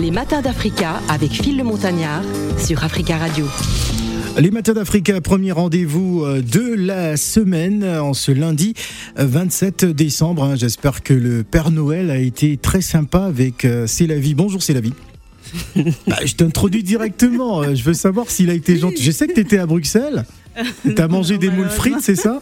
Les matins d'Africa avec Phil le Montagnard sur Africa Radio. Les matins d'Africa, premier rendez-vous euh, de la semaine en ce lundi 27 décembre. hein. J'espère que le Père Noël a été très sympa avec euh, C'est la vie. Bonjour, c'est la vie. Bah, je t'introduis directement. euh, Je veux savoir s'il a été gentil. Je sais que tu étais à Bruxelles. T'as mangé des moules frites, c'est ça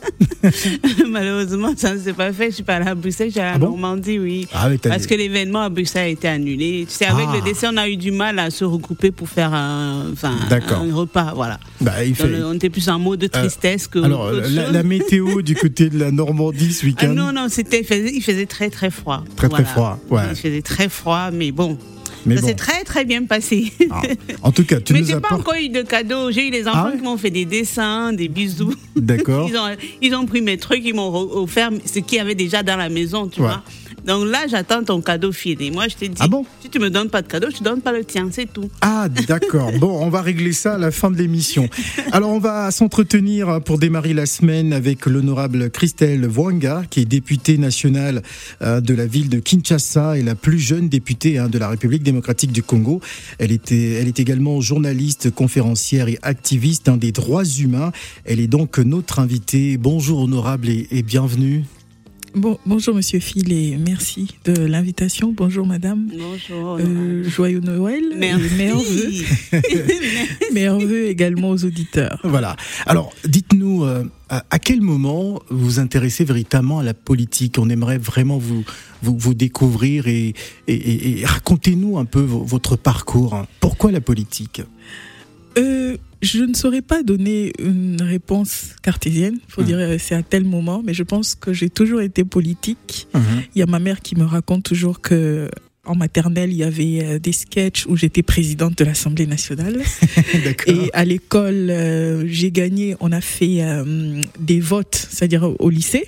Malheureusement, ça ne s'est pas fait. Je suis pas allée à Bruxelles, j'ai à Ah bon Normandie, oui. Ah Parce que l'événement à Bruxelles a été annulé. Tu sais, avec Ah. le décès, on a eu du mal à se regrouper pour faire un, enfin, D'accord. un repas. Voilà. Bah, il on était plus en mode de tristesse que. Alors, la, la météo du côté de la Normandie ce Ah week-end. non, non, c'était, il faisait, il faisait très, très froid. Très, très froid, ouais. Il faisait très froid, mais bon. Mais ça bon. s'est très, très bien passé. Ah, en tout cas, tu mais nous j'ai pas encore eu de cadeaux. J'ai eu les enfants Ah ouais qui m'ont fait des dessins, des bisous. D'accord. Ils ont, ils ont pris mes trucs, ils m'ont offert ce qu'il y avait déjà dans la maison, tu Ouais. vois. Donc là, j'attends ton cadeau filé. Moi, je te dis, Ah bon si tu me donnes pas de cadeau, je te donne pas le tien, c'est tout. Ah, d'accord. Bon, on va régler ça à la fin de l'émission. Alors, on va s'entretenir pour démarrer la semaine avec l'honorable Christelle Wanga, qui est députée nationale euh, de la ville de Kinshasa et la plus jeune députée hein, de la République démocratique du Congo. Elle, était, elle est également journaliste, conférencière et activiste des droits humains. Elle est donc notre invitée. Bonjour, honorable, et, et bienvenue. Bon, bonjour Monsieur Phil et merci de l'invitation. Bonjour Madame. Bonjour. Euh, joyeux Noël et vœux. Meilleurs vœux également aux auditeurs. Voilà. Alors, dites-nous, euh, à quel moment vous vous intéressez véritablement à la politique? On aimerait vraiment vous, vous, vous découvrir et, et, et- et racontez-nous un peu vo- votre parcours. Pourquoi la politique? Euh, je ne saurais pas donner une réponse cartésienne. Il faut Mhm. dire euh, c'est à tel moment, mais je pense que j'ai toujours été politique. Il y a ma mère qui me raconte toujours que en maternelle, il y avait euh, des sketchs où j'étais présidente de l'Assemblée nationale. Et à l'école, euh, j'ai gagné, on a fait euh, des votes, c'est-à-dire au lycée.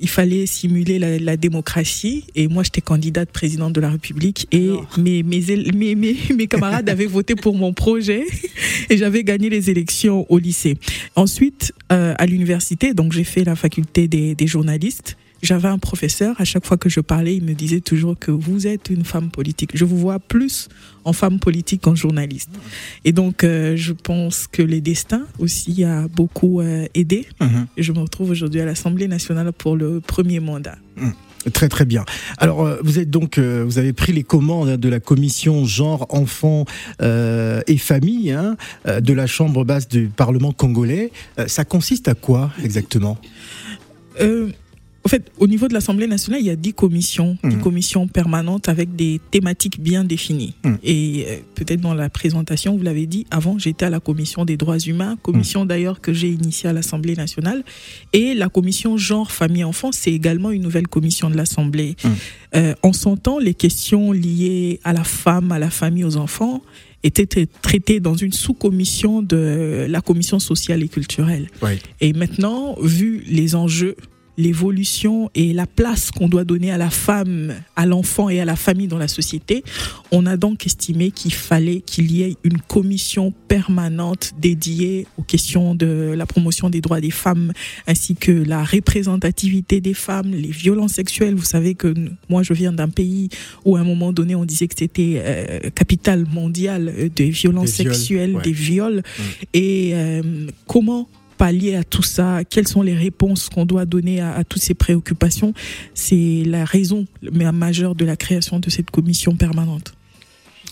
Il fallait simuler la, la démocratie et moi j'étais candidate présidente de la République et Alors. mes, mes, mes, mes, mes camarades avaient voté pour mon projet et j'avais gagné les élections au lycée. Ensuite, euh, à l'université, donc j'ai fait la faculté des, des journalistes. J'avais un professeur, à chaque fois que je parlais, il me disait toujours que vous êtes une femme politique. Je vous vois plus en femme politique qu'en journaliste. Et donc, euh, je pense que les destins aussi a beaucoup euh, aidé. Mhm. Je me retrouve aujourd'hui à l'Assemblée nationale pour le premier mandat. Très très bien. Alors euh, vous êtes donc euh, vous avez pris les commandes hein, de la commission genre enfants euh, et famille hein, de la chambre basse du Parlement congolais. Ça consiste à quoi exactement? Euh, en fait, au niveau de l'Assemblée nationale, il y a dix commissions, dix Mhm. commissions permanentes avec des thématiques bien définies. Mhm. Et euh, peut-être dans la présentation, vous l'avez dit, avant, j'étais à la commission des droits humains, commission d'ailleurs que j'ai initiée à l'Assemblée nationale. Et la commission genre, famille, enfant, c'est également une nouvelle commission de l'Assemblée. Mhm. Euh, en son temps, les questions liées à la femme, à la famille, aux enfants étaient tra- traitées dans une sous-commission de la commission sociale et culturelle. Oui. Et maintenant, vu les enjeux, l'évolution et la place qu'on doit donner à la femme, à l'enfant et à la famille dans la société, on a donc estimé qu'il fallait qu'il y ait une commission permanente dédiée aux questions de la promotion des droits des femmes, ainsi que la représentativité des femmes, les violences sexuelles. Vous savez que moi, je viens d'un pays où à un moment donné, on disait que c'était euh, capitale mondiale euh, des violences Des viols, sexuelles, ouais. des viols. Et euh, comment pallier à tout ça Quelles sont les réponses qu'on doit donner à, à toutes ces préoccupations C'est la raison ma- majeure de la création de cette commission permanente.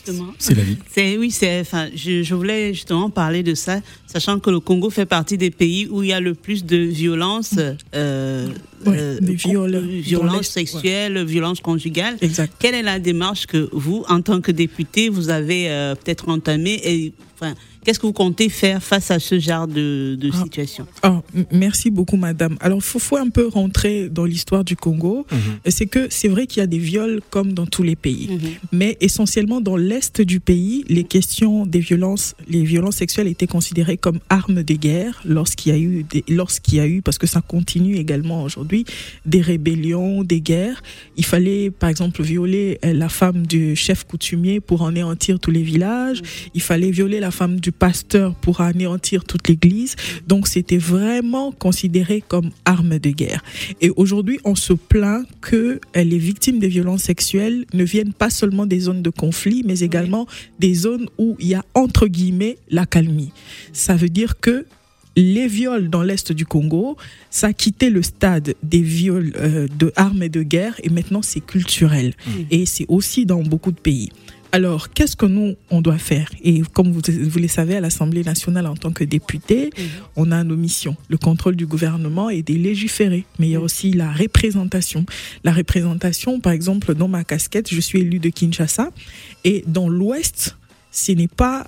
Justement. C'est la vie. C'est oui, c'est. Enfin, je, je voulais justement parler de ça, sachant que le Congo fait partie des pays où il y a le plus de violences, euh, Ouais, euh, viols violences sexuelles, violences conjugales. Exact. Quelle est la démarche que vous, en tant que député, vous avez euh, peut-être entamée et enfin, qu'est-ce que vous comptez faire face à ce genre de, de Ah. situation Ah, merci beaucoup, madame. Alors, il faut, faut un peu rentrer dans l'histoire du Congo. C'est que c'est vrai qu'il y a des viols comme dans tous les pays. Mhm. Mais essentiellement dans l'est du pays, les questions des violences, les violences sexuelles étaient considérées comme armes de guerre lorsqu'il y a eu, lorsqu'il y a eu, parce que ça continue également aujourd'hui, des rébellions, des guerres. Il fallait, par exemple, violer euh, la femme du chef coutumier pour anéantir tous les villages. Il fallait violer la femme du pasteur pour anéantir toute l'église. Donc c'était vraiment considéré comme arme de guerre. Et aujourd'hui, on se plaint que euh, les victimes des violences sexuelles ne viennent pas seulement des zones de conflit, mais également des zones où il y a entre guillemets la calmie. Ça veut dire que les viols dans l'est du Congo, ça a quitté le stade des viols euh, de armes et de guerre et maintenant c'est culturel. Et c'est aussi dans beaucoup de pays. Alors, qu'est-ce que nous, on doit faire? Et comme vous, vous le savez, à l'Assemblée nationale, en tant que député, on a nos missions. Le contrôle du gouvernement et des légiférés. Mais il y a aussi la représentation. La représentation, par exemple, dans ma casquette, je suis élu de Kinshasa. Et dans l'Ouest, ce n'est pas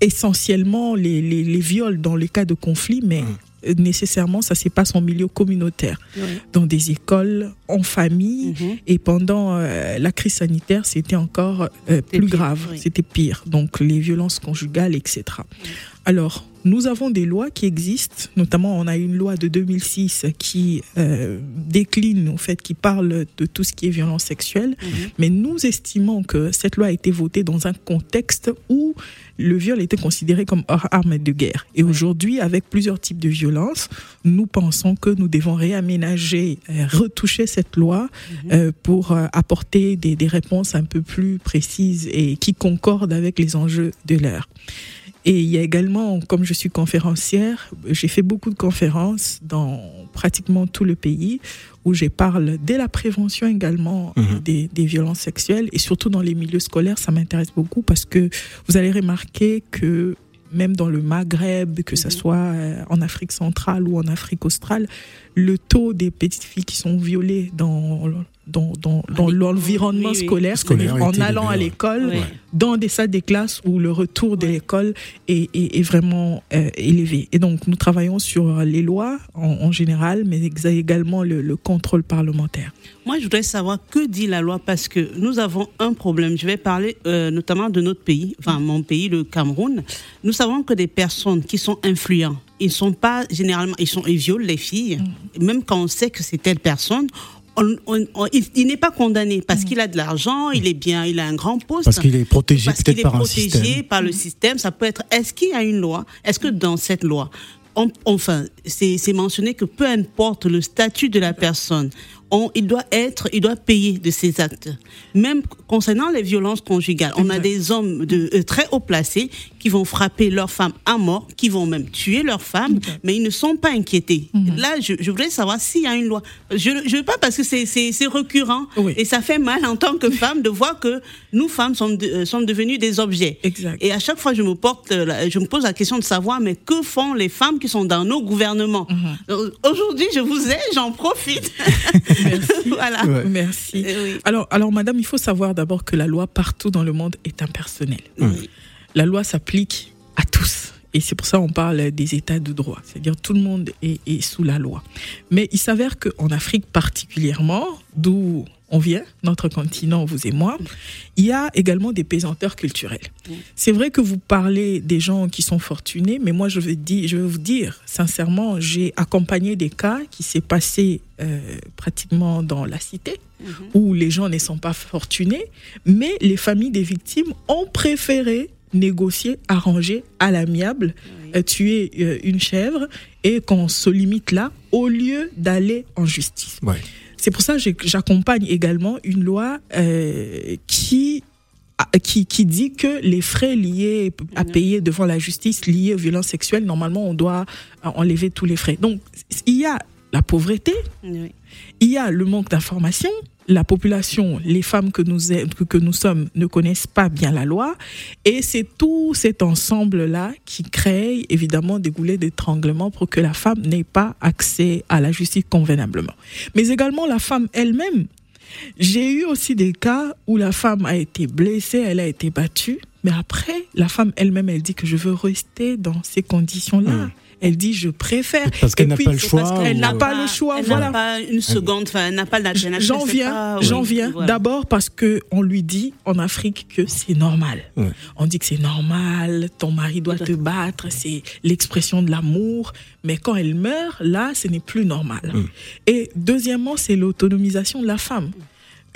essentiellement les, les, les, viols dans les cas de conflit, mais mmh. Nécessairement ça se passe en milieu communautaire, Oui. dans des écoles, en famille. Mhm. Et pendant euh, la crise sanitaire, c'était encore euh, plus pire, grave, oui. c'était pire. Donc les violences conjugales, etc. Alors, nous avons des lois qui existent, notamment on a une loi de 2006 qui euh, décline, en fait, qui parle de tout ce qui est violence sexuelle, Mhm. mais nous estimons que cette loi a été votée dans un contexte où le viol était considéré comme hors arme de guerre. Et aujourd'hui, avec plusieurs types de violences, nous pensons que nous devons réaménager, euh, retoucher cette loi euh, pour euh, apporter des, des réponses un peu plus précises et qui concordent avec les enjeux de l'heure. Et il y a également, comme je suis conférencière, j'ai fait beaucoup de conférences dans pratiquement tout le pays où je parle de la prévention également Mhm. des, des violences sexuelles et surtout dans les milieux scolaires, ça m'intéresse beaucoup parce que vous allez remarquer que même dans le Maghreb, que ce Mhm. soit euh, en Afrique centrale ou en Afrique australe, le taux des petites filles qui sont violées dans, dans, dans, dans l'environnement oui, oui. scolaire, en allant à l'école, dans des salles des classes où le retour de l'école est, est, est vraiment euh, élevé. Et donc, nous travaillons sur les lois en, en général, mais également le, le contrôle parlementaire. Moi, je voudrais savoir que dit la loi? Parce que nous avons un problème. Je vais parler euh, notamment de notre pays, enfin mon pays, le Cameroun. Nous savons que des personnes qui sont influents, ils sont pas généralement, ils sont, ils violent les filles, même quand on sait que c'est telle personne. On- on- on- il, il n'est pas condamné parce qu'il a de l'argent, il est bien, il a un grand poste. Parce qu'il est protégé Parce peut-être qu'il est par un système. par le système. Ça peut être. Est-ce qu'il y a une loi? Est-ce que dans cette loi, enfin, c'est mentionné que peu importe le statut de la personne, on, il doit être, il doit payer de ses actes. Même concernant les violences conjugales, on a des hommes de euh, très haut placés qui vont frapper leur femme à mort, qui vont même tuer leur femme, mais ils ne sont pas inquiétés. Là, je, je voudrais savoir s'il y a une loi. Je ne veux pas parce que c'est- c'est c'est récurrent Oui. et ça fait mal en tant que femme de voir que nous femmes sommes, de- euh, sommes devenues des objets. Exact. Et à chaque fois, je me porte, euh, je me pose la question de savoir, mais que font les femmes qui sont dans nos gouvernements Donc, Aujourd'hui, je vous ai, j'en profite. voilà. Ouais. Merci. Euh, oui. Alors, alors, madame, il faut savoir d'abord que la loi partout dans le monde est impersonnelle. Oui. La loi s'applique à tous. Et c'est pour ça qu'on parle des états de droit. C'est-à-dire tout le monde est, est sous la loi. Mais il s'avère qu'en Afrique particulièrement, d'où on vient, notre continent, vous et moi, il y a également des pesanteurs culturels. C'est vrai que vous parlez des gens qui sont fortunés, mais moi je vais, dire, je vais vous dire, sincèrement, j'ai accompagné des cas qui s'est passé euh, pratiquement dans la cité, où les gens ne sont pas fortunés, mais les familles des victimes ont préféré négocier, arranger à l'amiable, euh, tuer euh, une chèvre et qu'on se limite là au lieu d'aller en justice. Ouais. C'est pour ça que j'accompagne également une loi euh, qui, qui dit que les frais liés à payer devant la justice liés aux violences sexuelles, normalement, on doit euh, enlever tous les frais. Donc, il y a la pauvreté, Oui. il y a le manque d'information. La population, les femmes que nous, que, nous sommes ne connaissent pas bien la loi. Et c'est tout cet ensemble-là qui crée évidemment des goulets d'étranglement pour que la femme n'ait pas accès à la justice convenablement. Mais également la femme elle-même. J'ai eu aussi des cas où la femme a été blessée, elle a été battue. Mais après, la femme elle-même, elle dit que je veux rester dans ces conditions-là. Hmm. Elle dit je préfère. Parce qu'elle n'a puis, pas le choix parce qu'elle ou- n'a pas le choix. Elle Voilà. n'a pas une seconde, enfin, elle n'a pas elle J'en elle viens, j'en oui, viens. voilà. D'abord parce que on lui dit en Afrique que c'est normal. Ouais. On dit que c'est normal, ton mari doit te battre, c'est l'expression de l'amour. Mais quand elle meurt, là, ce n'est plus normal. Mm. Et deuxièmement, c'est l'autonomisation de la femme.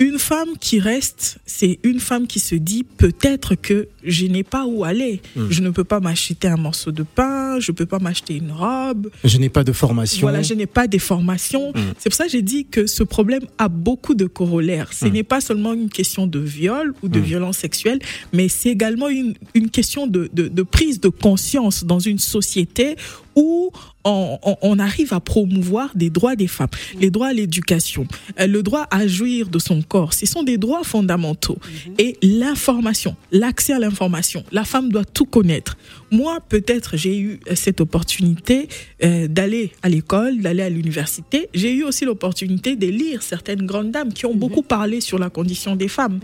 Une femme qui reste, c'est une femme qui se dit peut-être que je n'ai pas où aller. Hmm. Je ne peux pas m'acheter un morceau de pain, je peux pas m'acheter une robe. Je n'ai pas de formation. Voilà, je n'ai pas des formations. Hmm. C'est pour ça que j'ai dit que ce problème a beaucoup de corollaires. Ce Mm. n'est pas seulement une question de viol ou de violence sexuelle, mais c'est également une, une question de, de, de prise de conscience dans une société où on, on- on arrive à promouvoir des droits des femmes, les droits à l'éducation, euh, le droit à jouir de son corps. Ce sont des droits fondamentaux. Et l'information, l'accès à l'information, la femme doit tout connaître. Moi, peut-être, j'ai eu cette opportunité euh, d'aller à l'école, d'aller à l'université. J'ai eu aussi l'opportunité de lire certaines grandes dames qui ont beaucoup parlé sur la condition des femmes.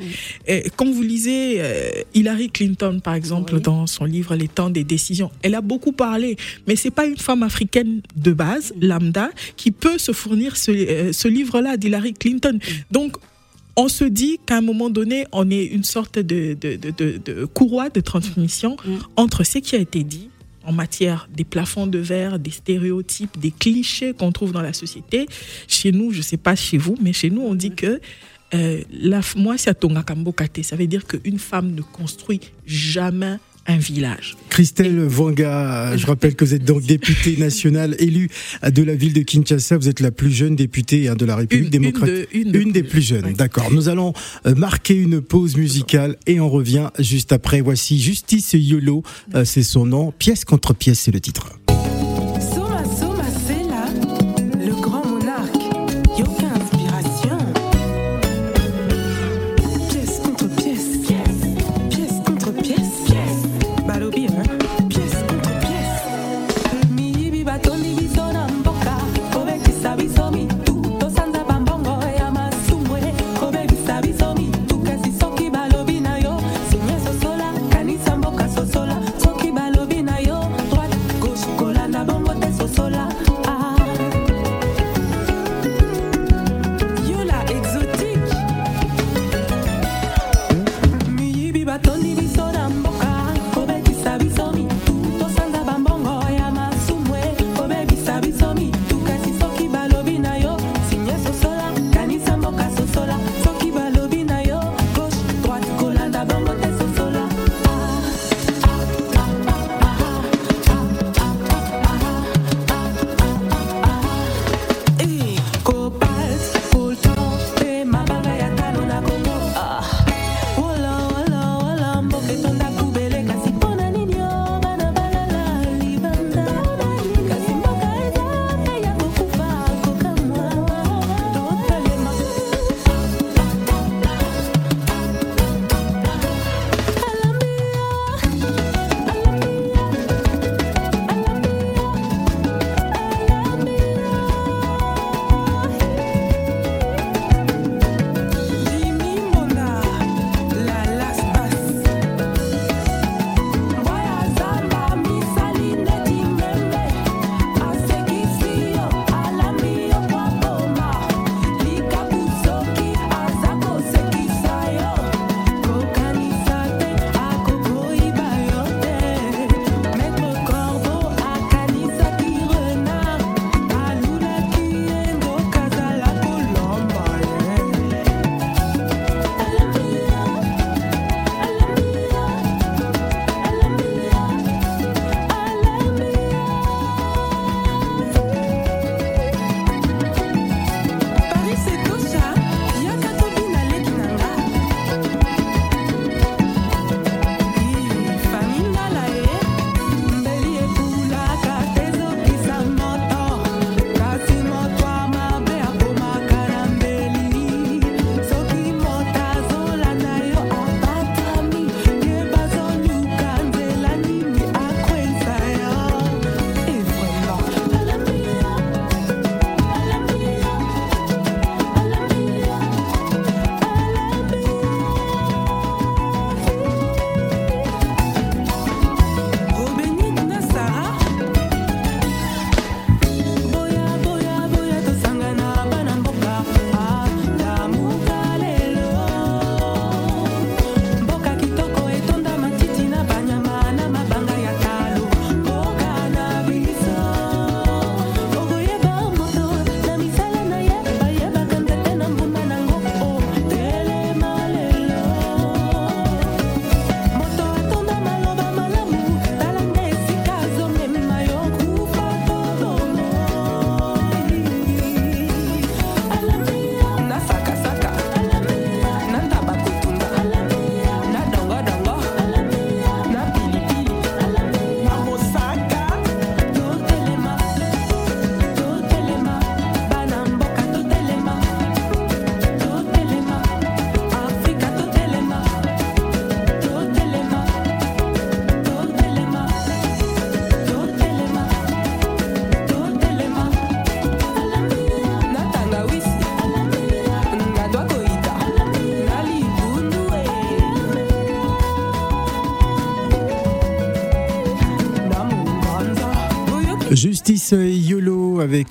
Euh, quand vous lisez euh, Hillary Clinton, par exemple, Oui. dans son livre Les temps des décisions, elle a beaucoup parlé, mais c'est pas une femme africaine de base, lambda, qui peut se fournir ce, euh, ce livre-là d'Hillary Clinton. Donc, on se dit qu'à un moment donné, on est une sorte de, de, de, de- de courroie de transmission Mm. entre ce qui a été dit en matière des plafonds de verre, des stéréotypes, des clichés qu'on trouve dans la société. Chez nous, je sais pas chez vous, mais chez nous, on dit que euh, la, moi, c'est à Tonga Kambokate. Ça veut dire qu'une femme ne construit jamais un village. Christelle Vanga, je rappelle que vous êtes donc députée nationale élue de la ville de Kinshasa. Vous êtes la plus jeune députée hein, de la République Une- une démocratique. de- une de Une des plus- jeunes, d'accord. Nous allons euh, marquer une pause musicale et on revient juste après. Voici Justice Yolo, euh, c'est son nom. Pièce contre pièce, c'est le titre.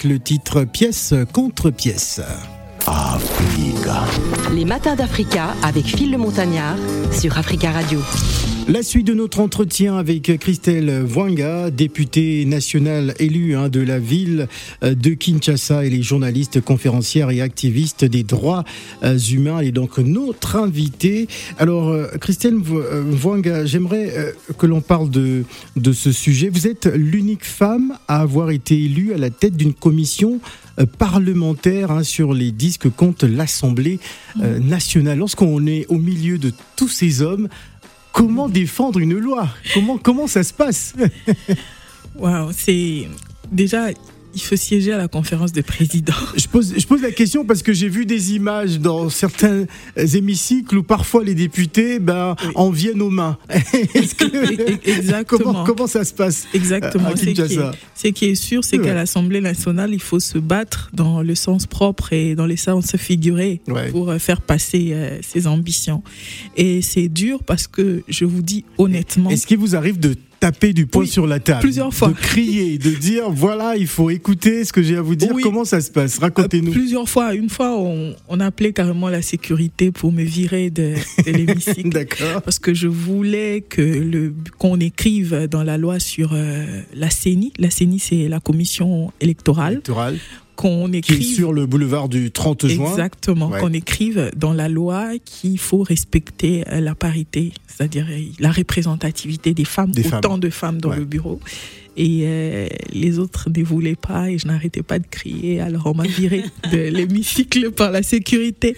Avec le titre Pièce contre pièce. Africa. Les matins d'Africa avec Phil le Montagnard sur Africa Radio. La suite de notre entretien avec Christelle Voinga, députée nationale élue hein, de la ville euh, de Kinshasa et les journalistes, conférencières et activistes des droits euh, humains et donc notre invitée. Alors euh, Christelle Voinga, j'aimerais que l'on parle de, de ce sujet. Vous êtes l'unique femme à avoir été élue à la tête d'une commission parlementaire hein, sur les disques contre l'Assemblée nationale. Lorsqu'on est au milieu de tous ces hommes, comment défendre une loi? Comment, comment ça se passe? Waouh, c'est déjà il faut siéger à la conférence des présidents. Je pose, je pose la question parce que j'ai vu des images dans certains hémicycles où parfois les députés ben, en viennent aux mains. Exactement. Comment, comment, ça se passe Exactement. Ce qui, est sûr, c'est qu'à l'Assemblée nationale, il faut se battre dans le sens propre et dans les sens figurés pour euh, faire passer euh, ses ambitions. Et c'est dur parce que je vous dis honnêtement. Est-ce qu'il vous arrive de taper du poing sur la table. Plusieurs fois. De crier, de dire voilà, il faut écouter ce que j'ai à vous dire. Comment ça se passe? Racontez-nous. Euh, plusieurs fois. Une fois, on, on, appelait carrément la sécurité pour me virer de, de l'hémicycle. D'accord. Parce que je voulais que le qu'on écrive dans la loi sur euh, la CENI. La CENI, c'est la commission électorale. Électorale qu'on écrive sur le boulevard du 30 juin. Exactement, qu'on écrive dans la loi qu'il faut respecter euh, la parité, c'est-à-dire euh, la représentativité des femmes, autant de femmes dans le bureau. Et euh, les autres ne voulaient pas et je n'arrêtais pas de crier. Alors on m'a viré de l'hémicycle par la sécurité.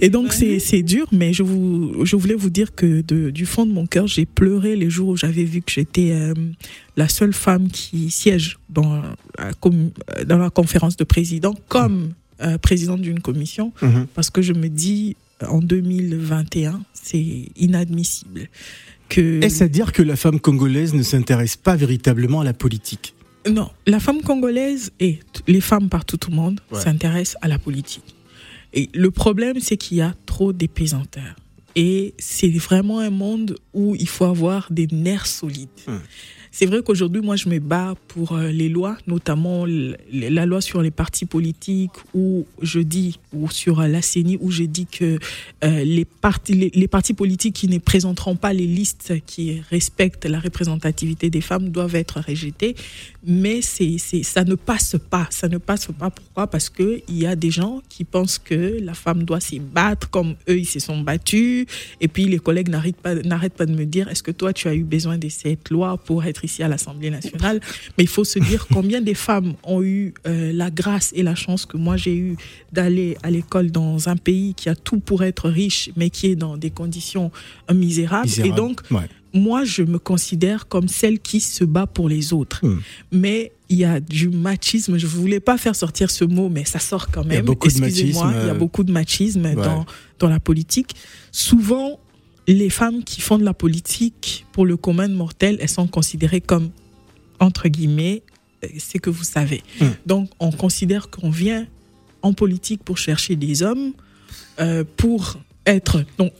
Et donc c'est dur, mais je, vous, je voulais vous dire que de, du fond de mon cœur, j'ai pleuré les jours où j'avais vu que j'étais euh, la seule femme qui siège dans, dans la conférence de président comme euh, présidente d'une commission, mhm. parce que je me dis en 2021, c'est inadmissible. Est-ce à dire que la femme congolaise ne s'intéresse pas véritablement à la politique? Non, la femme congolaise et les femmes partout au monde s'intéressent à la politique. Et le problème, c'est qu'il y a trop d'épaisanteurs. Et c'est vraiment un monde où il faut avoir des nerfs solides. Hum. C'est vrai qu'aujourd'hui, moi, je me bats pour euh, les lois, notamment la loi sur les partis politiques, où je dis, ou sur la CENI, où je dis que euh, les, partis, les, partis politiques qui ne présenteront pas les listes qui respectent la représentativité des femmes doivent être rejetés. Mais c'est, ça ne passe pas. Ça ne passe pas. Pourquoi? Parce qu'il y a des gens qui pensent que la femme doit s'y battre comme eux, ils se sont battus. Et puis les collègues n'arrêtent pas, n'arrêtent pas de me dire, est-ce que toi, tu as eu besoin de cette loi pour être ici à l'Assemblée nationale? Mais il faut se dire combien des femmes ont eu euh, la grâce et la chance que moi j'ai eu d'aller à l'école dans un pays qui a tout pour être riche, mais qui est dans des conditions misérables. Et donc, moi, je me considère comme celle qui se bat pour les autres. Hmm. Mais il y a du machisme. Je ne voulais pas faire sortir ce mot, mais ça sort quand même. Il y a beaucoup de machisme. Il y a beaucoup de machisme dans, dans la politique. Souvent, les femmes qui font de la politique pour le commun mortel, elles sont considérées comme, entre guillemets, euh, c'est que vous savez. Hmm. Donc, on considère qu'on vient en politique pour chercher des hommes, euh, pour être. Donc,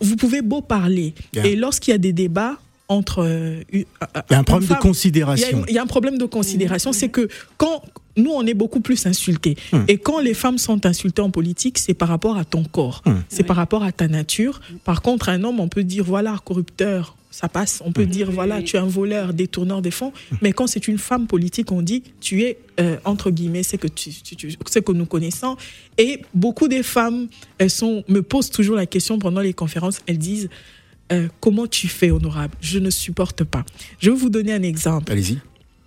vous pouvez beau parler. Et lorsqu'il y a des débats, entre. Euh, il y a un problème de considération. Il y, a un problème de considération, c'est que quand nous, on est beaucoup plus insultés. Hum. Et quand les femmes sont insultées en politique, c'est par rapport à ton corps, hum. c'est par rapport à ta nature. Par contre, un homme, on peut dire, voilà, corrupteur, ça passe. On peut hum. dire, voilà, tu es un voleur, détourneur des fonds. Mais quand c'est une femme politique, on dit, tu es, euh, entre guillemets, c'est que, tu, que nous connaissons. Et beaucoup des femmes, elles sont, me posent toujours la question pendant les conférences, elles disent, euh, comment tu fais, honorable? Je ne supporte pas. Je vais vous donner un exemple. Allez-y.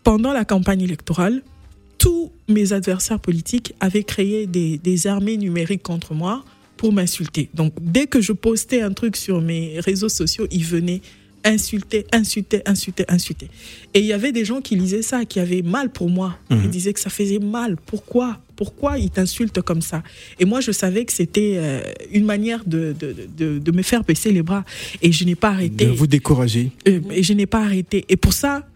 Pendant la campagne électorale, tous mes adversaires politiques avaient créé des, armées numériques contre moi pour m'insulter. Donc, dès que je postais un truc sur mes réseaux sociaux, ils venaient insulter, insulter, insulter, insulter. Et il y avait des gens qui lisaient ça, qui avaient mal pour moi. Mhm. Ils disaient que ça faisait mal. Pourquoi? Pourquoi ils t'insultent comme ça? Et moi, je savais que c'était euh, une manière de, de, me faire baisser les bras. Et je n'ai pas arrêté. De vous décourager. Euh, et je n'ai pas arrêté. Et pour ça,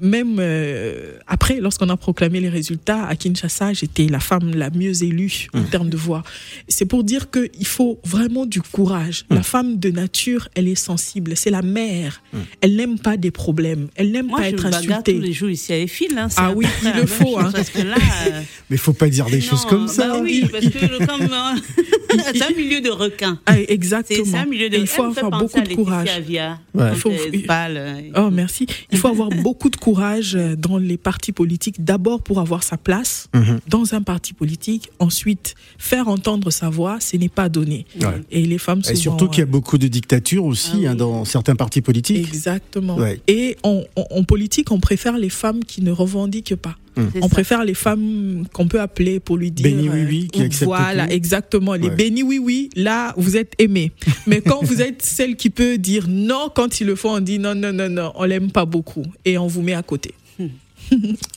même euh, après, lorsqu'on a proclamé les résultats à Kinshasa, j'étais la femme la mieux élue en termes de voix. C'est pour dire qu'il faut vraiment du courage. La femme de nature, elle est sensible. C'est la mère. Elle n'aime pas des problèmes. Elle n'aime pas je être insultée. tous les jours ici à Eiffel. Hein, Ah oui, il le faut, hein. Parce que là. euh, Mais faut pas dire des non, choses comme ça. bah oui, parce que comme, euh, c'est un milieu de requins. Ah, exactement. c'est un milieu de Et il faut avoir beaucoup de courage. Il faut- Oh, merci. Il faut avoir beaucoup de courage euh, dans les partis politiques, d'abord pour avoir sa place Mhm. dans un parti politique, ensuite faire entendre sa voix, ce n'est pas donné. Ouais. Et les femmes Et souvent, surtout qu'il y a euh, beaucoup de dictatures aussi Ah oui. hein, dans certains partis politiques. Exactement. Ouais. Et en, en- en politique, on préfère les femmes qui ne revendiquent pas. C'est On ça. préfère les femmes qu'on peut appeler pour lui dire. Béni oui oui, qui euh, acceptent Voilà, tout. exactement. Les Ouais. bénis oui oui, là, vous êtes aimés. Mais quand vous êtes celle qui peut dire non, quand il le faut, on dit non, non, non, non, on l'aime pas beaucoup. Et on vous met à côté.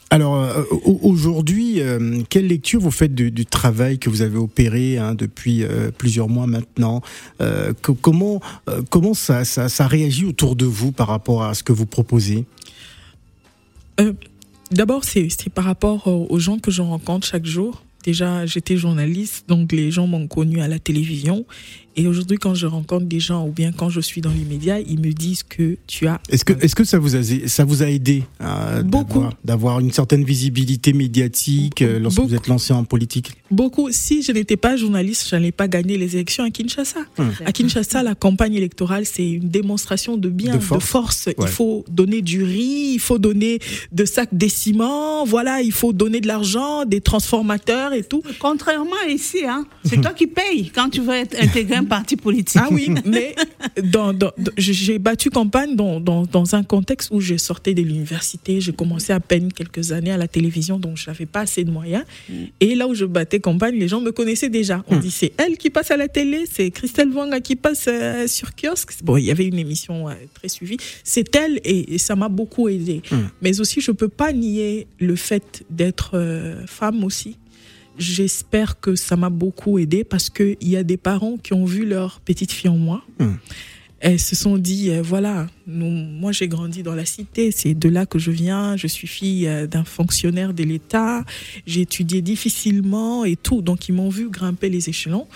Alors euh, au- aujourd'hui, euh, quelle lecture vous faites du, du travail que vous avez opéré hein, depuis euh, plusieurs mois maintenant? Euh, co- Comment euh, comment ça, ça ça réagit autour de vous par rapport à ce que vous proposez? D'abord, c'est par rapport aux aux gens que je rencontre chaque jour. Déjà, j'étais journaliste, donc les gens m'ont connu à la télévision. Et aujourd'hui, quand je rencontre des gens ou bien quand je suis dans les médias, ils me disent que tu as Est-ce que est-ce que ça vous a ça vous a aidé euh, Beaucoup. d'avoir- d'avoir une certaine visibilité médiatique euh, lorsque vous êtes lancé en politique? Beaucoup. Si je n'étais pas journaliste, je n'allais pas gagner les élections à Kinshasa. Hum. À Kinshasa, la campagne électorale, c'est une démonstration de bien, De de force. Il faut donner du riz, il faut donner de sacs de ciment, voilà, il faut donner de l'argent, des transformateurs et tout. Contrairement ici, hein, c'est toi qui payes quand tu veux être intégrer un parti politique. Ah oui, mais dans, dans- dans- j'ai battu campagne dans, dans, dans un contexte où je sortais de l'université, j'ai commencé à peine quelques années à la télévision, donc je n'avais pas assez de moyens. Et là où je battais campagne, les gens me connaissaient déjà. On dit c'est elle qui passe à la télé, c'est Christelle Wanga qui passe euh, sur kiosque. Bon, il y avait une émission euh, très suivie. C'est elle et, et ça m'a beaucoup aidé. Mais aussi, je peux pas nier le fait d'être euh, femme aussi. J'espère que ça m'a beaucoup aidé parce qu'il y a des parents qui ont vu leur petite fille en moi. Mm. Elles se sont dit, euh, voilà, nous, moi j'ai grandi dans la cité, c'est de là que je viens, je suis fille euh, d'un fonctionnaire de l'État, j'ai étudié difficilement et tout. Donc ils m'ont vu grimper les échelons.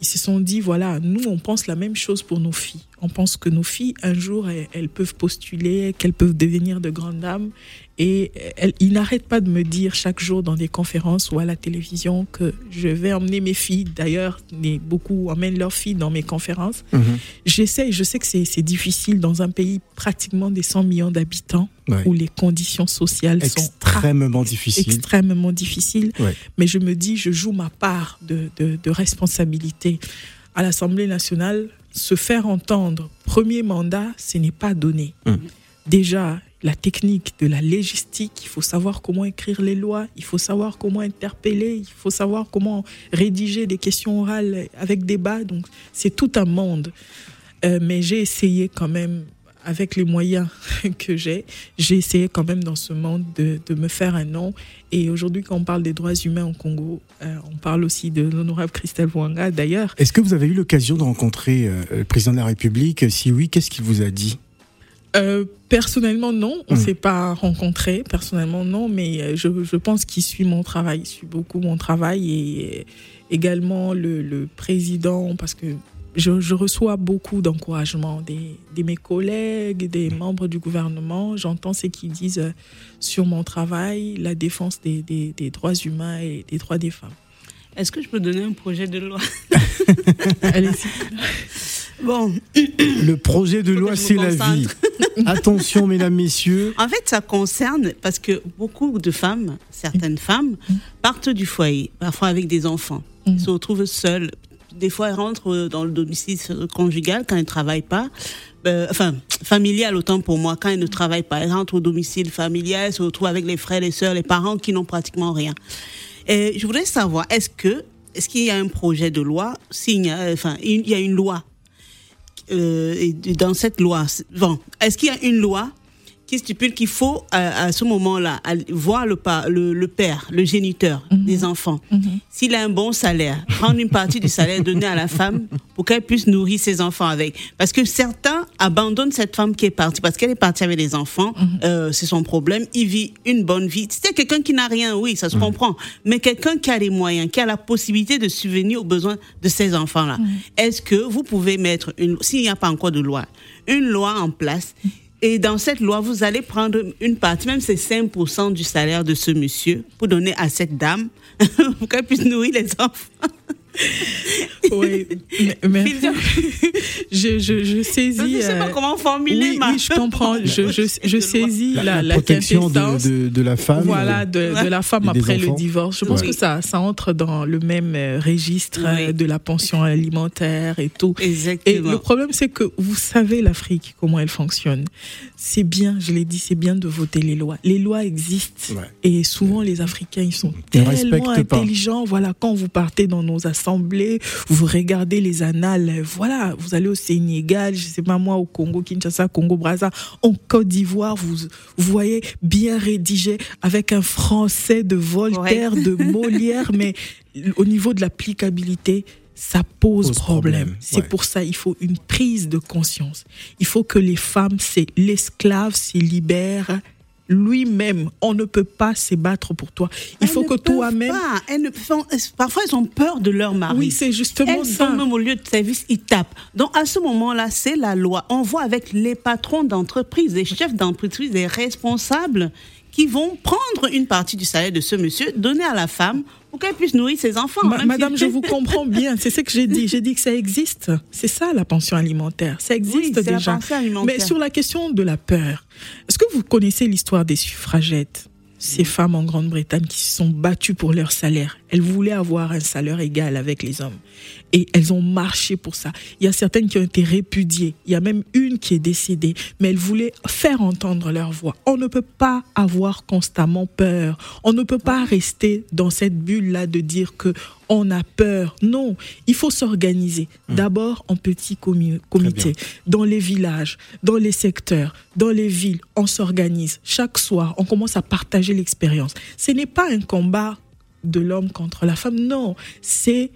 Ils se sont dit, voilà, nous on pense la même chose pour nos filles. On pense que nos filles, un jour, elles, elles peuvent postuler, qu'elles peuvent devenir de grandes dames. Et elle, il n'arrête pas de me dire chaque jour dans des conférences ou à la télévision que je vais emmener mes filles. D'ailleurs, beaucoup emmènent leurs filles dans mes conférences. Mhm. J'essaie, je sais que c'est difficile dans un pays pratiquement des 100 millions d'habitants Ouais. où les conditions sociales sont Extrêmement difficile. extrêmement difficiles. Ouais. Mais je me dis, je joue ma part de, de- de responsabilité. À l'Assemblée nationale, se faire entendre, premier mandat, ce n'est pas donné. Mm. Déjà, la technique de la légistique, il faut savoir comment écrire les lois, il faut savoir comment interpeller, il faut savoir comment rédiger des questions orales avec débat. Donc, c'est tout un monde. Euh, mais j'ai essayé quand même, avec les moyens que j'ai, j'ai essayé quand même dans ce monde de, de me faire un nom. Et aujourd'hui, quand on parle des droits humains au Congo, euh, on parle aussi de l'honorable Christelle Wanga. D'ailleurs, Est-ce que vous avez eu l'occasion de rencontrer euh, le président de la République? Si oui, qu'est-ce qu'il vous a dit? Euh, personnellement, non. On ne Mm. s'est pas rencontrés. Personnellement, non. Mais je, je pense qu'il suit mon travail. Il suit beaucoup mon travail. Et également le, le président, parce que je, je reçois beaucoup d'encouragement des, de mes collègues, des membres du gouvernement. J'entends ce qu'ils disent euh, sur mon travail, la défense des, des, des droits humains et des droits des femmes. Est-ce que je peux donner un projet de loi? Allez-y. Bon, Le projet de Faut loi, c'est la vie. Attention, mesdames, messieurs. en fait, ça concerne parce que beaucoup de femmes, certaines femmes, partent du foyer, parfois avec des enfants, Mhm. se retrouvent seules. Des fois, elles rentrent dans le domicile conjugal quand elles ne travaillent pas. Euh, enfin, familial autant pour moi, quand elles ne travaillent pas. Elles rentrent au domicile familial, elles se retrouvent avec les frères, les sœurs, les parents qui n'ont pratiquement rien. Et je voudrais savoir, est-ce que est-ce qu'il y a un projet de loi a, enfin, il y a une loi euh, dans cette loi, bon, est-ce qu'il y a une loi qui stipule qu'il faut à, à ce moment-là voir le, pa- le, le père, le géniteur des enfants. S'il a un bon salaire, prendre une partie du salaire donner à la femme pour qu'elle puisse nourrir ses enfants avec. Parce que certains abandonnent cette femme qui est partie parce qu'elle est partie avec les enfants. euh, c'est son problème. Il vit une bonne vie. C'est quelqu'un qui n'a rien, oui, ça se comprend. Mais quelqu'un qui a les moyens, qui a la possibilité de subvenir aux besoins de ces enfants-là. Est-ce que vous pouvez mettre une, s'il n'y a pas encore de loi, une loi en place et dans cette loi, vous allez prendre une partie, même c'est 5% du salaire de ce monsieur, pour donner à cette dame, pour qu'elle puisse nourrir les enfants. Oui, Phil, je, je, je saisis. Je ne sais pas euh, comment formuler oui, ma... oui, je comprends. Je, je, je saisis la, la, protection de, de, de la femme. Voilà, de, de la femme Et après le divorce. Je pense Oui. que ça, ça entre dans le même euh, registre euh, Oui. de la pension alimentaire et tout. Et Exactement. le problème, c'est que vous savez l'Afrique, comment elle fonctionne. C'est bien, je l'ai dit, c'est bien de voter les lois. Les lois existent. Ouais. Et souvent, les Africains, ils sont Ils tellement pas. intelligents. Voilà, quand vous partez dans nos assemblées, vous regardez les annales. Voilà, vous allez au Sénégal, je sais pas moi, au Congo, Kinshasa, Congo, Brazza, en Côte d'Ivoire, vous, vous voyez bien rédigé avec un français de Voltaire, de Molière, mais au niveau de l'applicabilité, ça pose, Pose problème. problème, C'est ouais. pour ça il faut une prise de conscience. Il faut que les femmes, c'est l'esclave, se libère lui-même. On ne peut pas se battre pour toi. Il Elles faut que toi-même. Parfois, elles ont peur de leur mari. Oui, c'est justement Elles ça. sont même au lieu de service, ils tapent. Donc, à ce moment-là, c'est la loi. On voit avec les patrons d'entreprise, les chefs d'entreprise, les responsables qui vont prendre une partie du salaire de ce monsieur, donner à la femme pour qu'elle puisse nourrir ses enfants. Ma- même Madame, si- je vous comprends bien. C'est ce que j'ai dit. J'ai dit que ça existe. C'est ça la pension alimentaire. Ça existe déjà. Mais sur la question de la peur, est-ce que vous connaissez l'histoire des suffragettes? Ces femmes en Grande-Bretagne qui se sont battues pour leur salaire. Elles voulaient avoir un salaire égal avec les hommes. Et elles ont marché pour ça. Il y a certaines qui ont été répudiées. Il y a même une qui est décédée. Mais elles voulaient faire entendre leur voix. On ne peut pas avoir constamment peur. On ne peut pas rester dans cette bulle-là de dire que on a peur. Non, il faut s'organiser. D'abord en petit comi- comité, dans les villages, dans les secteurs, dans les villes. On s'organise. Chaque soir, on commence à partager l'expérience. Ce n'est pas un combat de l'homme contre la femme. Non, c'est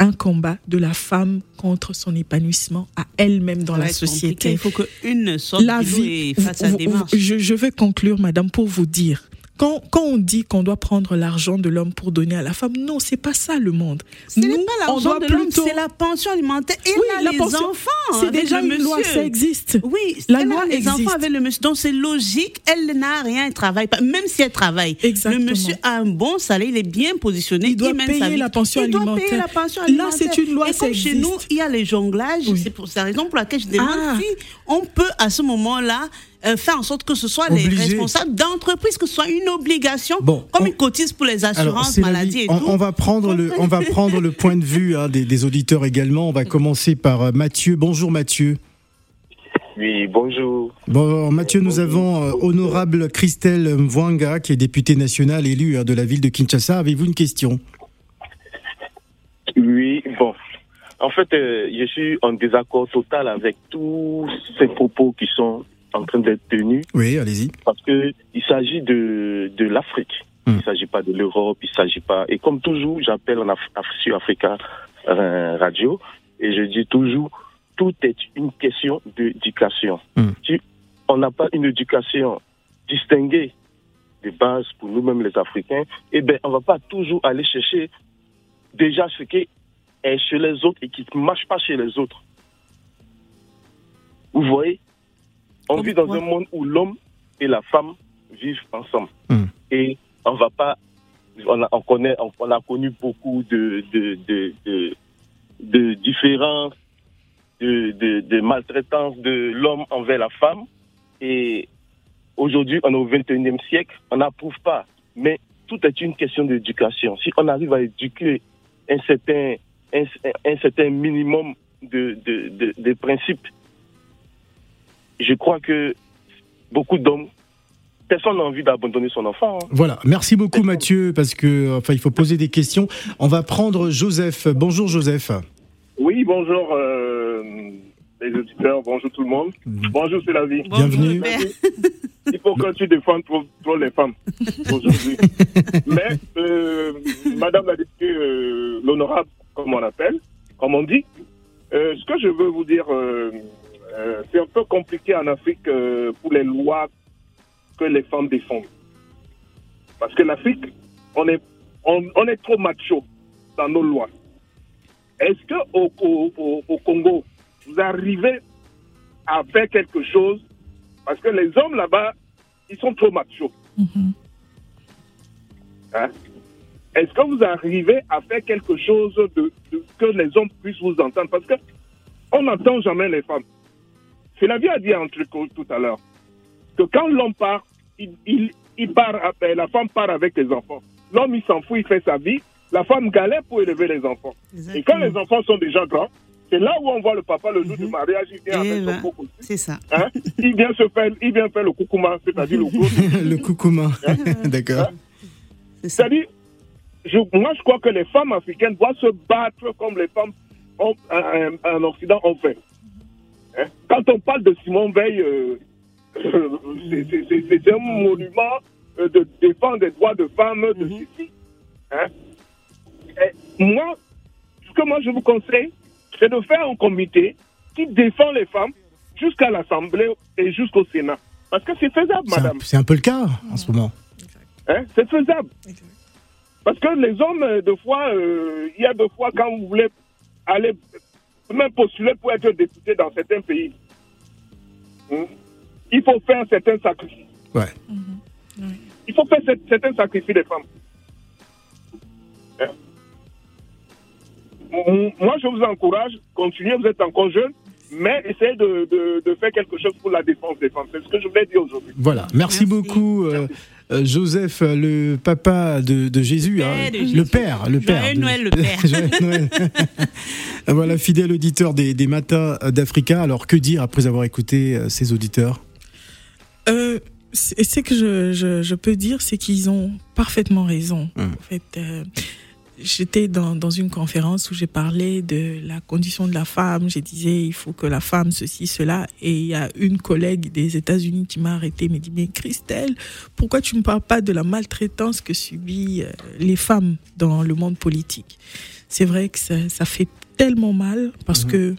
un combat de la femme contre son épanouissement à elle-même dans la société Il faut qu'une sorte la vie. vous- démarche. vous- je, je vais conclure, madame, pour vous dire. Quand, quand on dit qu'on doit prendre l'argent de l'homme pour donner à la femme, non, c'est pas ça le monde. Ce n'est pas l'argent de l'homme, plutôt- c'est la pension alimentaire et Oui, là, la les pension- enfants. C'est déjà une loi, ça existe. Oui, La loi les existe. enfants avec le monsieur. Donc c'est logique, elle n'a rien, elle travaille pas. Même si elle travaille, Exactement. le monsieur a un bon salaire, il est bien positionné. Il doit mène payer sa la pension il doit alimentaire. payer la pension Là, alimentaire. c'est une loi, Et ça comme chez nous, il y a les jonglages. Oui. C'est pour la raison pour laquelle je demande Ah. si on peut à ce moment-là euh, faire en sorte que ce soit les responsables d'entreprise, que ce soit une obligation, Bon, comme on- ils cotisent pour les Alors, assurances la maladie et on, tout. on va prendre le, on va prendre le point de vue hein, des, des auditeurs également. On va commencer par euh, Mathieu. Bonjour Mathieu. Oui, bonjour. Bon, Mathieu, nous avons euh, honorable Christelle Mwanga, qui est députée nationale élue hein, de la ville de Kinshasa. Avez-vous une question? Oui. En fait, euh, je suis en désaccord total avec tous ces propos qui sont en train d'être tenus Oui, allez-y. parce que il s'agit de, de l'Afrique. Hmm. Il ne s'agit pas de l'Europe, il ne s'agit pas. Et comme toujours, j'appelle en Af sur Africa euh, Radio et je dis toujours, tout est une question d'éducation. Hmm. Si on n'a pas une éducation distinguée de base pour nous-mêmes les Africains, eh ben, on va pas toujours aller chercher déjà ce qui est chez les autres et qui ne marche pas chez les autres. Vous voyez On vit dans un monde où l'homme et la femme vivent ensemble. Hmm. Et on va pas. On a, on connaît, on, on a connu beaucoup de, de, de, de, de différences, de, de, de maltraitance de l'homme envers la femme. Et aujourd'hui, on est au 21e siècle, on n'approuve pas. Mais tout est une question d'éducation. Si on arrive à éduquer un certain, un, un certain minimum de, de, de, de principes, je crois que beaucoup d'hommes, personne n'a envie d'abandonner son enfant. hein. Voilà. Merci beaucoup Mathieu, parce que enfin, il faut poser des questions. On va prendre Joseph. Bonjour Joseph. Oui, bonjour euh, les auditeurs, bonjour tout le monde. Bonjour, c'est la vie. Bienvenue. Il faut que tu défendes trop, trop les femmes aujourd'hui. Mais, euh, Madame la députée, euh, l'honorable, comme on appelle, comme on dit, euh, ce que je veux vous dire, euh, euh, c'est un peu compliqué en Afrique pour les lois que les femmes défendent. Parce que l'Afrique, on est, on, on est trop macho dans nos lois. Est-ce que au, au- au- au Congo, vous arrivez à faire quelque chose? Parce que les hommes là-bas, ils sont trop machos. Mhm. Hein? Est-ce que vous arrivez à faire quelque chose de, de- que les hommes puissent vous entendre? Parce que on n'entend jamais les femmes. Vie a dit un truc tout à l'heure. Que quand l'homme part, il, il, il part, après, la femme part avec les enfants. L'homme, il s'en fout, il fait sa vie. La femme galère pour élever les enfants. Et quand les enfants sont déjà grands, c'est là où on voit le papa le jour du mariage, il vient Eh avec ben, son beau costume, C'est ça. hein? il vient se faire, il vient faire le coucouma, c'est-à-dire le gros. le coucoumin. D'accord. C'est ça. C'est-à-dire, je, moi, je crois que les femmes africaines doivent se battre comme les femmes ont- en, en- en Occident ont fait. Hein? Quand on parle de Simone Veil, euh, c'est- c'est- un monument euh, de défense des droits de femmes, de. Hein? Et moi, ce que moi je vous conseille, c'est de faire un comité qui défend les femmes jusqu'à l'Assemblée et jusqu'au Sénat. Parce que c'est faisable, madame. c'est un peu le cas en ce moment. Hein, c'est faisable. Parce que les hommes, euh, deux fois, euh, il y a deux fois quand vous voulez aller même postuler pour être député dans certains pays, hein, il faut faire certains sacrifices. Ouais. Il faut faire cer- certains sacrifices des femmes. Hein. Moi, je vous encourage, continuez, vous êtes encore jeune, mais essayez de, de- de faire quelque chose pour la défense des femmes. C'est ce que je voulais dire aujourd'hui. Voilà. Merci, Merci. beaucoup, euh, euh, Joseph, euh, le papa de, de Jésus, hein. Père de le Jésus. père, le père. Noël, le père. Noël. voilà, fidèle auditeur des, des matins d'Africa. Alors, que dire après avoir écouté ces auditeurs? Euh, c'est c'est que je, je, je peux dire, c'est qu'ils ont parfaitement raison. Hum. En fait, euh, j'étais dans, dans une conférence où j'ai parlé de la condition de la femme. Je disais, il faut que la femme ceci, cela. Et il y a une collègue des États-Unis qui m'a arrêté, me dit, mais Christelle, pourquoi tu ne parles pas de la maltraitance que subissent euh, les femmes dans le monde politique? C'est vrai que ça, ça fait tellement mal parce Mhm. que,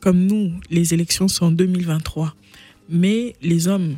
comme nous, les élections sont en 2023 mais les hommes,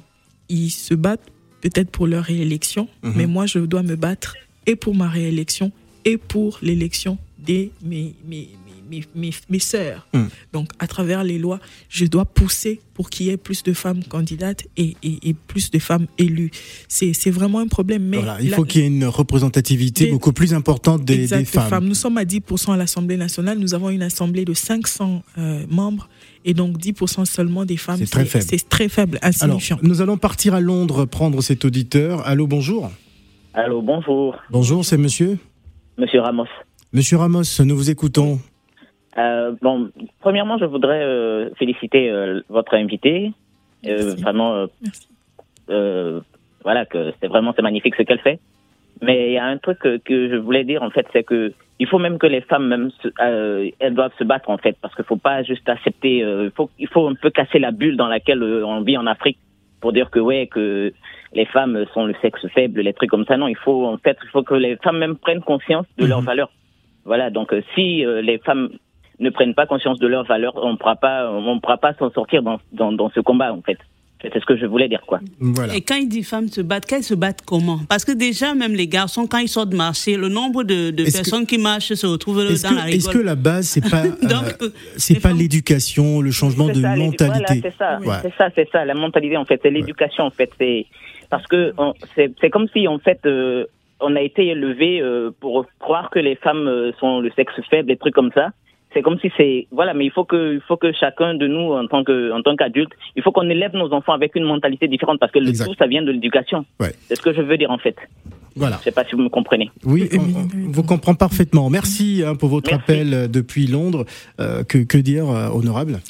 ils se battent peut-être pour leur réélection, Mhm. mais moi, je dois me battre et pour ma réélection et pour l'élection des mes, mes, mes, mes, mes, mes sœurs. Mhm. Donc, à travers les lois, je dois pousser pour qu'il y ait plus de femmes candidates et, et, et plus de femmes élues. C'est c'est vraiment un problème. Mais Voilà, Il la- faut qu'il y ait une représentativité Des- beaucoup plus importante des, Exact, des femmes. Nous sommes à 10% à l'Assemblée nationale. Nous avons une assemblée de 500 euh, membres et donc 10% seulement des femmes. C'est très faible. C'est très faible, Alors, insignifiant. nous allons partir à Londres prendre cet auditeur. Allô, bonjour. Allô, bonjour, Bonjour, c'est monsieur Monsieur Ramos. Monsieur Ramos, nous vous écoutons. Euh, bon, premièrement, je voudrais euh, féliciter euh, votre invité. Euh, Merci. vraiment, euh, Merci. euh, voilà, que c'est vraiment c'est magnifique ce qu'elle fait. Mais il y a un truc que, que je voulais dire en fait, c'est que il faut même que les femmes même euh, elles doivent se battre en fait, parce qu'il faut pas juste accepter. euh, il faut il faut un peu casser la bulle dans laquelle euh, on vit en Afrique pour dire que ouais que les femmes sont le sexe faible, les trucs comme ça. Non, il faut en fait il faut que les femmes même prennent conscience de leurs Mhm. valeurs. Voilà, donc euh, si euh, les femmes ne prennent pas conscience de leurs valeurs, on ne pourra pas on pourra pas s'en sortir dans, dans dans ce combat en fait. C'est ce que je voulais dire quoi. Voilà. Et quand il dit femmes se battent, qu'elles se battent comment? Parce que déjà, même les garçons, quand ils sortent marcher, le nombre de, de que- personnes qui marchent se retrouvent Est-ce dans la que, est-ce rigole. que la base, c'est pas, euh, c'est pas l'éducation, le changement de ça, mentalité? Voilà, c'est ça, c'est ça, c'est ça, la mentalité en fait, c'est l'éducation en fait, c'est parce que c'est comme si en fait euh, on a été élevé euh, pour croire que les femmes euh, sont le sexe faible, des trucs comme ça. C'est comme si c'est voilà, mais il faut que il faut que chacun de nous en tant que en tant qu'adulte, il faut qu'on élève nos enfants avec une mentalité différente parce que le Exact. tout ça vient de l'éducation. Ouais. C'est ce que je veux dire en fait. Voilà. Je sais pas si vous me comprenez. Oui, on, vous comprend parfaitement. Merci hein, pour votre Merci. appel euh, depuis Londres. Euh, que, que dire, euh, honorable?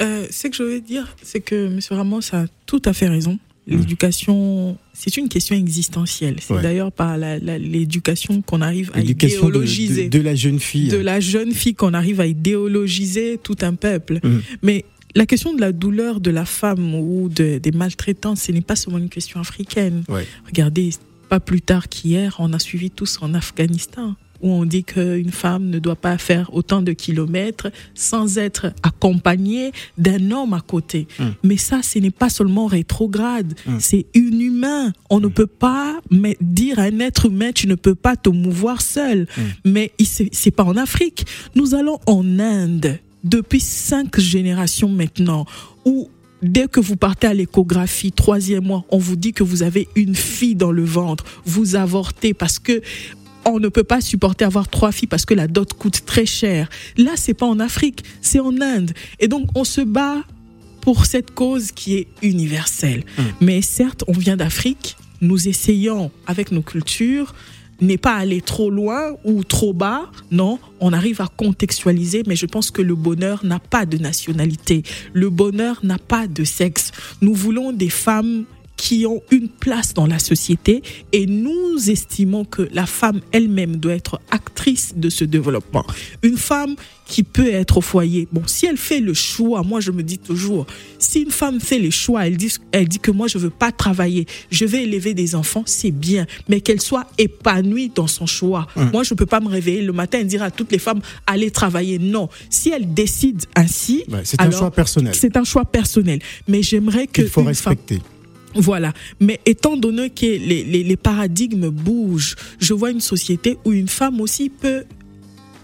Euh, ce que je veux dire, c'est que M. Ramos a tout à fait raison. L'éducation, c'est une question existentielle. C'est Ouais. d'ailleurs par l'éducation qu'on arrive à de, idéologiser. de, de la jeune fille. de la jeune fille qu'on arrive à idéologiser tout un peuple. Mhm. Mais la question de la douleur de la femme ou de, des maltraitances, ce n'est pas seulement une question africaine. Ouais. Regardez, pas plus tard qu'hier, on a suivi tous en Afghanistan où on dit qu'une femme ne doit pas faire autant de kilomètres sans être accompagnée d'un homme à côté. Mm. Mais ça, ce n'est pas seulement rétrograde, Mm. c'est inhumain. On ne peut pas dire à un être humain, tu ne peux pas te mouvoir seul. Mm. Mais c'est pas en Afrique. Nous allons en Inde depuis cinq générations maintenant, où Dès que vous partez à l'échographie, troisième mois, on vous dit que vous avez une fille dans le ventre. Vous avortez parce que on ne peut pas supporter avoir trois filles parce que la dot coûte très cher. Là, c'est pas en Afrique, c'est en Inde. Et donc, on se bat pour cette cause qui est universelle. Mais certes, on vient d'Afrique. Nous essayons, avec nos cultures, n'est pas aller trop loin ou trop bas. Non, on arrive à contextualiser, mais je pense que le bonheur n'a pas de nationalité. Le bonheur n'a pas de sexe. Nous voulons des femmes qui ont une place dans la société et nous estimons que la femme elle-même doit être actrice de ce développement. Une femme qui peut être au foyer. Bon, si elle fait le choix, moi je me dis toujours, si une femme fait les choix, elle dit, elle dit que moi je veux pas travailler, je vais élever des enfants, c'est bien, mais qu'elle soit épanouie dans son choix. Moi je peux pas me réveiller le matin et dire à toutes les femmes allez travailler. Non, si elle décide ainsi, Ouais, c'est un choix personnel. C'est un choix personnel, mais j'aimerais que qu'il faut une femme- respecter. Voilà. Mais étant donné que les, les- les paradigmes bougent, je vois une société où une femme aussi peut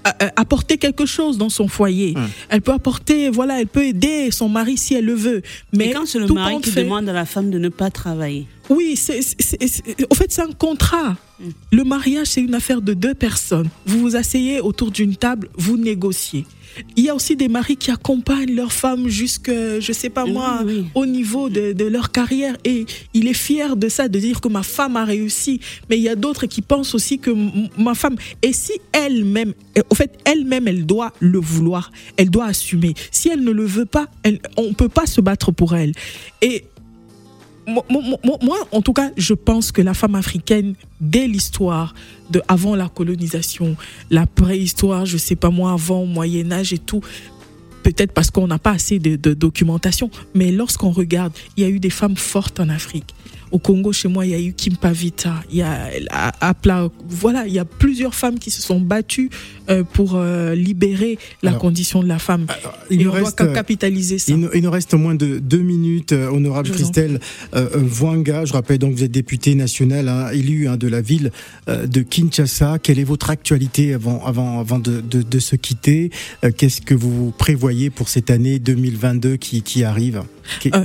euh, euh, apporter quelque chose dans son foyer. Hum. Elle peut apporter, voilà, elle peut aider son mari si elle le veut. Mais quand c'est le tout mari qui fait- demande à la femme de ne pas travailler? oui, c'est, c'est- c'est- c'est- au fait, c'est un contrat. Le mariage, c'est une affaire de deux personnes. Vous vous asseyez autour d'une table, vous négociez. Il y a aussi des maris qui accompagnent leurs femmes jusque, je sais pas moi, Oui, oui. au niveau de, de leur carrière. Et il est fier de ça, de dire que ma femme a réussi. Mais il y a d'autres qui pensent aussi que ma femme, et si elle-même, au fait, elle-même, elle doit le vouloir, elle doit assumer. Si elle ne le veut pas, elle, on peut pas se battre pour elle. Et moi, en tout cas, je pense que la femme africaine, dès l'histoire, de avant la colonisation, la préhistoire, je sais pas moi, avant Moyen Âge et tout, peut-être parce qu'on n'a pas assez de documentation, mais lorsqu'on regarde, il y a eu des femmes fortes en Afrique. Au Congo, chez moi, il y a eu Kimpa Vita, il y a à- Apla, voilà, il y a plusieurs femmes qui se sont battues euh, pour euh, libérer la Alors, condition de la femme. il Et on reste, doit ca- capitaliser ça. Il nous, il nous reste moins de deux minutes. Euh, Honorable Je Christelle euh, euh, Voinga, je rappelle donc que vous êtes députée nationale, hein, élue hein, de la ville euh, de Kinshasa. Quelle est votre actualité avant, avant, avant de, de, de se quitter? Euh, Qu'est-ce que vous prévoyez pour cette année 2022 qui, qui arrive? Euh, Euh,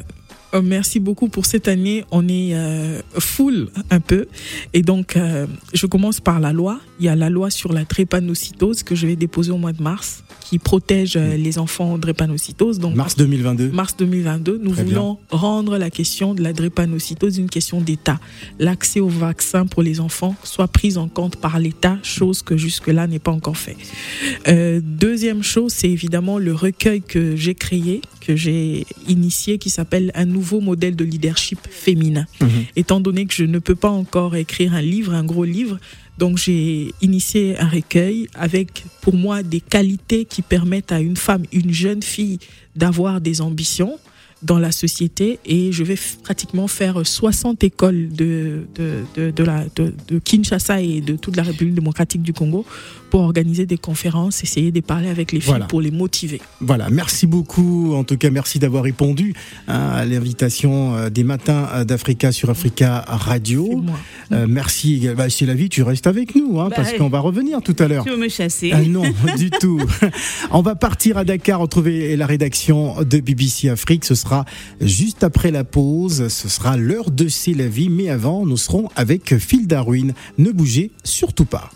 merci beaucoup pour cette année. On est euh, full un peu. Et donc, euh, je commence par la loi. Il y a la loi sur la drépanocytose que je vais déposer au mois de mars, qui protège euh, les enfants drépanocytose. Donc, Mars 2022 mars 2022, nous Très bien. voulons rendre la question de la drépanocytose une question d'État. L'accès au vaccin pour les enfants soit pris en compte par l'État, chose que jusque-là n'est pas encore fait. Euh, deuxième chose, c'est évidemment le recueil que j'ai créé, que j'ai initié, qui s'appelle Un nouveau modèle de leadership féminin. Mhm. Étant donné que je ne peux pas encore écrire un livre, un gros livre, donc j'ai initié un recueil avec pour moi des qualités qui permettent à une femme, une jeune fille d'avoir des ambitions dans la société. Et je vais pratiquement faire 60 écoles de Kinshasa et de toute la République démocratique du Congo pour organiser des conférences, essayer de parler avec les filles Voilà. pour les motiver. Voilà, merci beaucoup. En tout cas, merci d'avoir répondu hein, à l'invitation euh, des matins euh, d'Africa sur Africa Radio. moi. Euh, merci. Bah, c'est la vie, tu restes avec nous, hein, Bah, parce qu'on va revenir tout à l'heure. Tu veux me chasser? Ah non, du tout. On va partir à Dakar, retrouver la rédaction de BBC Afrique. Ce sera juste après la pause. Ce sera l'heure de C'est la vie. Mais avant, nous serons avec Phil Darwin. Ne bougez surtout pas.